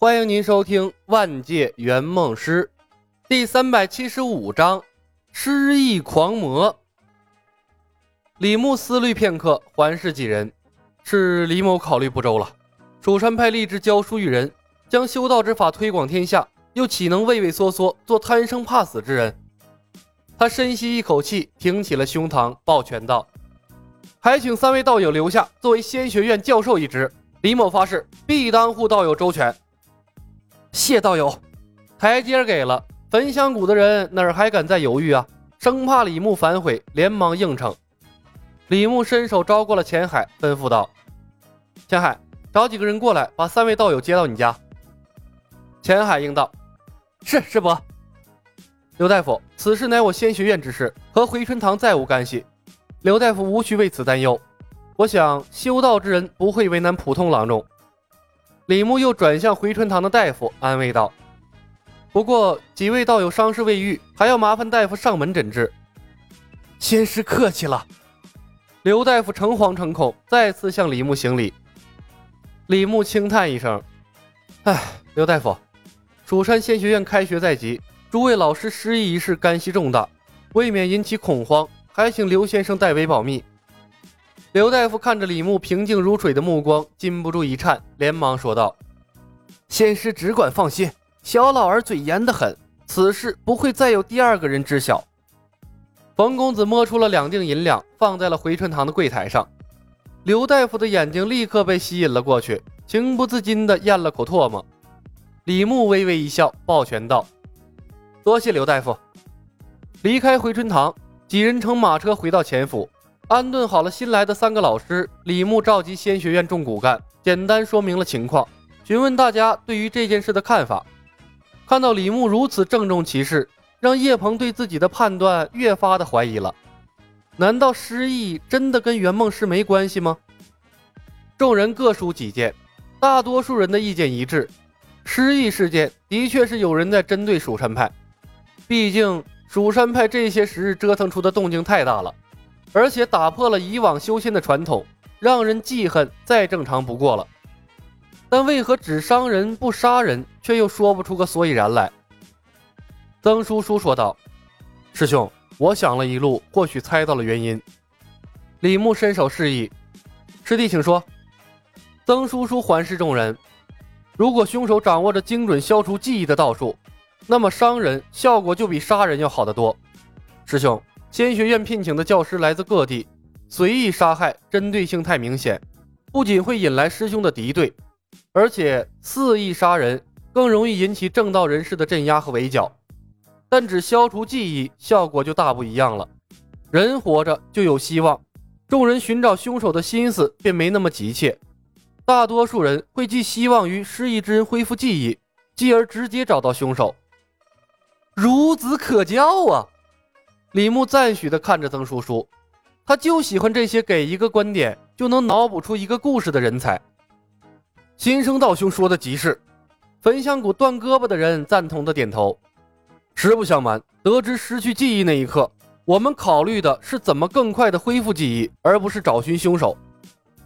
欢迎您收听《万界圆梦师》第三百七十五章《失忆狂魔》。李牧思虑片刻，环视几人，是李某考虑不周了。蜀山派立志教书育人，将修道之法推广天下，又岂能畏畏缩缩做贪生怕死之人？他深吸一口气，挺起了胸膛，抱拳道：“还请三位道友留下，作为仙学院教授一职。李某发誓，必当护道友周全。”谢道友，台阶给了。焚香谷的人哪儿还敢再犹豫啊？生怕李牧反悔，连忙应承。李牧伸手招过了钱海，吩咐道：“钱海，找几个人过来，把三位道友接到你家。”钱海应道：“是师伯。”刘大夫，此事乃我仙学院之事，和回春堂再无干系。刘大夫无需为此担忧。我想修道之人不会为难普通郎中。李牧又转向回春堂的大夫，安慰道：“不过几位道友伤势未愈，还要麻烦大夫上门诊治。”仙师客气了。刘大夫诚惶诚恐，再次向李牧行礼。李牧轻叹一声：“哎，刘大夫，蜀山仙学院开学在即，诸位老师失忆一事干系重大，未免引起恐慌，还请刘先生代为保密。”刘大夫看着李牧平静如水的目光，禁不住一颤，连忙说道：“仙师只管放心，小老儿嘴严得很，此事不会再有第二个人知晓。”冯公子摸出了两锭银两，放在了回春堂的柜台上。刘大夫的眼睛立刻被吸引了过去，情不自禁地咽了口唾沫。李牧微微一笑，抱拳道：“多谢刘大夫。”离开回春堂，几人乘马车回到前府。安顿好了新来的三个老师，李牧召集仙学院众骨干，简单说明了情况，询问大家对于这件事的看法。看到李牧如此郑重其事，让叶鹏对自己的判断越发的怀疑了。难道失忆真的跟圆梦师没关系吗？众人各抒己见，大多数人的意见一致：失忆事件的确是有人在针对蜀山派，毕竟蜀山派这些时日折腾出的动静太大了。而且打破了以往修仙的传统，让人记恨再正常不过了。但为何只伤人不杀人，却又说不出个所以然来？曾叔叔说道：“师兄，我想了一路，或许猜到了原因。”李牧伸手示意：“师弟，请说。”曾叔叔环视众人：“如果凶手掌握着精准消除记忆的道术，那么伤人效果就比杀人要好得多。”师兄。仙学院聘请的教师来自各地，随意杀害，针对性太明显，不仅会引来师兄的敌对，而且肆意杀人更容易引起正道人士的镇压和围剿。但只消除记忆，效果就大不一样了。人活着就有希望，众人寻找凶手的心思便没那么急切。大多数人会寄希望于失忆之人恢复记忆，继而直接找到凶手。孺子可教啊！李牧赞许地看着曾叔叔，他就喜欢这些给一个观点就能脑补出一个故事的人才。新生道兄说的极是，焚香谷断胳膊的人赞同的点头。实不相瞒，得知失去记忆那一刻，我们考虑的是怎么更快的恢复记忆，而不是找寻凶手。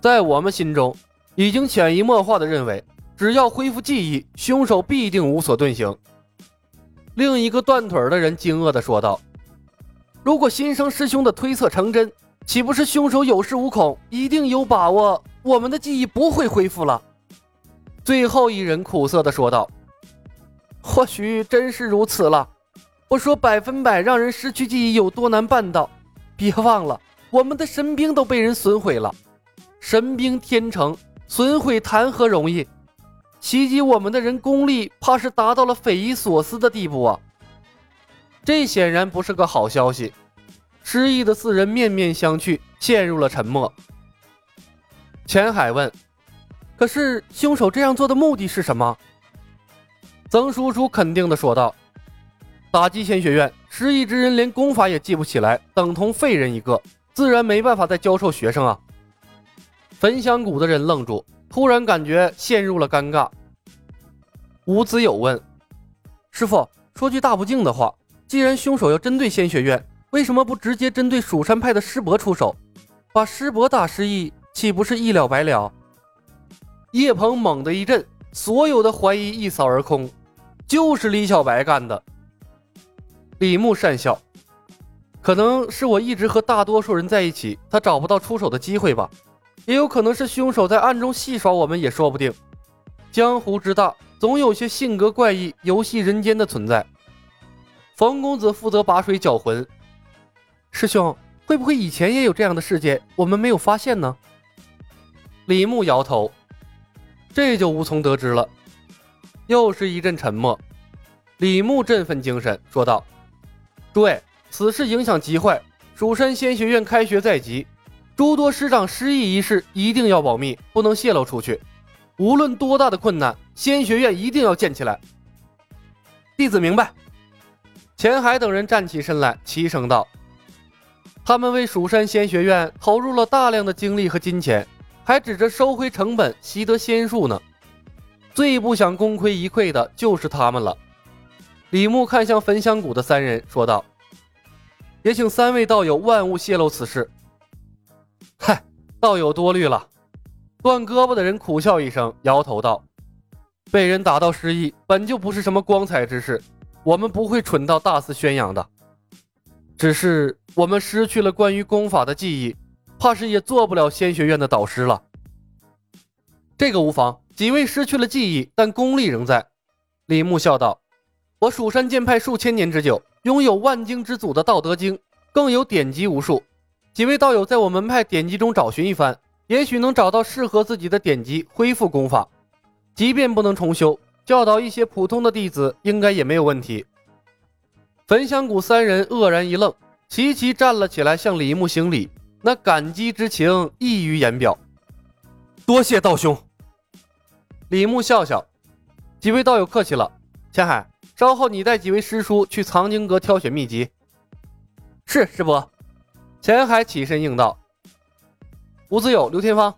在我们心中，已经潜移默化的认为，只要恢复记忆，凶手必定无所遁形。另一个断腿的人惊愕的说道。如果新生师兄的推测成真，岂不是凶手有恃无恐，一定有把握我们的记忆不会恢复了？最后一人苦涩地说道：“或许真是如此了。不说百分百让人失去记忆有多难办到，别忘了我们的神兵都被人损毁了。神兵天成，损毁谈何容易？袭击我们的人功力，怕是达到了匪夷所思的地步啊！”这显然不是个好消息。失忆的四人面面相觑，陷入了沉默。钱海问：“可是凶手这样做的目的是什么？”曾叔叔肯定的说道：“打击仙学院，失忆之人连功法也记不起来，等同废人一个，自然没办法再教授学生啊。”焚香谷的人愣住，突然感觉陷入了尴尬。吴子友问：“师傅，说句大不敬的话。”既然凶手要针对仙学院，为什么不直接针对蜀山派的师伯出手，把师伯打失忆，岂不是一了百了？叶鹏猛地一震，所有的怀疑一扫而空，就是李小白干的。李牧讪笑，可能是我一直和大多数人在一起，他找不到出手的机会吧。也有可能是凶手在暗中戏耍我们，也说不定。江湖之大，总有些性格怪异、游戏人间的存在。冯公子负责把水搅浑。师兄，会不会以前也有这样的事件，我们没有发现呢？李牧摇头，这就无从得知了。又是一阵沉默。李牧振奋精神说道：“诸位，此事影响极坏，蜀山仙学院开学在即。”诸多师长失忆一事一定要保密，不能泄露出去。无论多大的困难，仙学院一定要建起来。弟子明白。钱海等人站起身来，齐声道：“他们为蜀山仙学院投入了大量的精力和金钱，还指着收回成本、习得仙术呢。最不想功亏一篑的就是他们了。”李牧看向焚香谷的三人，说道：“也请三位道友万勿泄露此事。”嗨，道友多虑了。断胳膊的人苦笑一声，摇头道：“被人打到失忆，本就不是什么光彩之事，我们不会蠢到大肆宣扬的。只是我们失去了关于功法的记忆，怕是也做不了仙学院的导师了。”这个无妨，几位失去了记忆，但功力仍在。李牧笑道：“我蜀山剑派数千年之久，拥有万经之祖的《道德经》，更有典籍无数。”几位道友在我门派典籍中找寻一番，也许能找到适合自己的典籍，恢复功法。即便不能重修，教导一些普通的弟子，应该也没有问题。焚香谷三人愕然一愣，齐齐站了起来，向李牧行礼，那感激之情溢于言表。多谢道兄。李牧笑笑，几位道友客气了。钱海，稍后你带几位师叔去藏经阁挑选秘籍。是师伯。钱海起身应道：“吴子友、刘天芳。”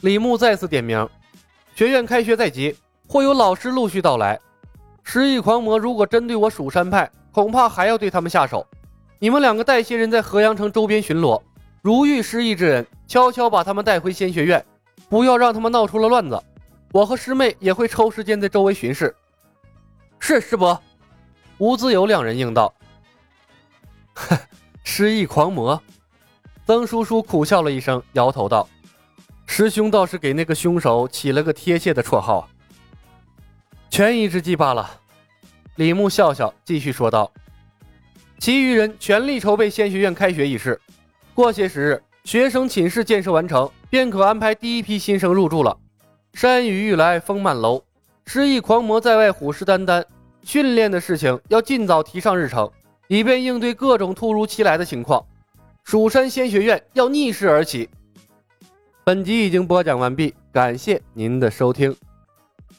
李牧再次点名：“学院开学在即，会有老师陆续到来。失忆狂魔如果针对我蜀山派，恐怕还要对他们下手。你们两个带些人在河阳城周边巡逻，如遇失忆之人，悄悄把他们带回仙学院，不要让他们闹出了乱子。我和师妹也会抽时间在周围巡视。”是师伯。吴子友两人应道：“呵。”失忆狂魔，曾叔叔苦笑了一声，摇头道：“师兄倒是给那个凶手起了个贴切的绰号，权宜之计罢了。”李牧笑笑，继续说道：“其余人全力筹备仙学院开学仪式，过些时日，学生寝室建设完成，便可安排第一批新生入住了。山雨欲来风满楼，失忆狂魔在外虎视眈眈，训练的事情要尽早提上日程。”以便应对各种突如其来的情况，蜀山仙学院要逆势而起。本集已经播讲完毕，感谢您的收听。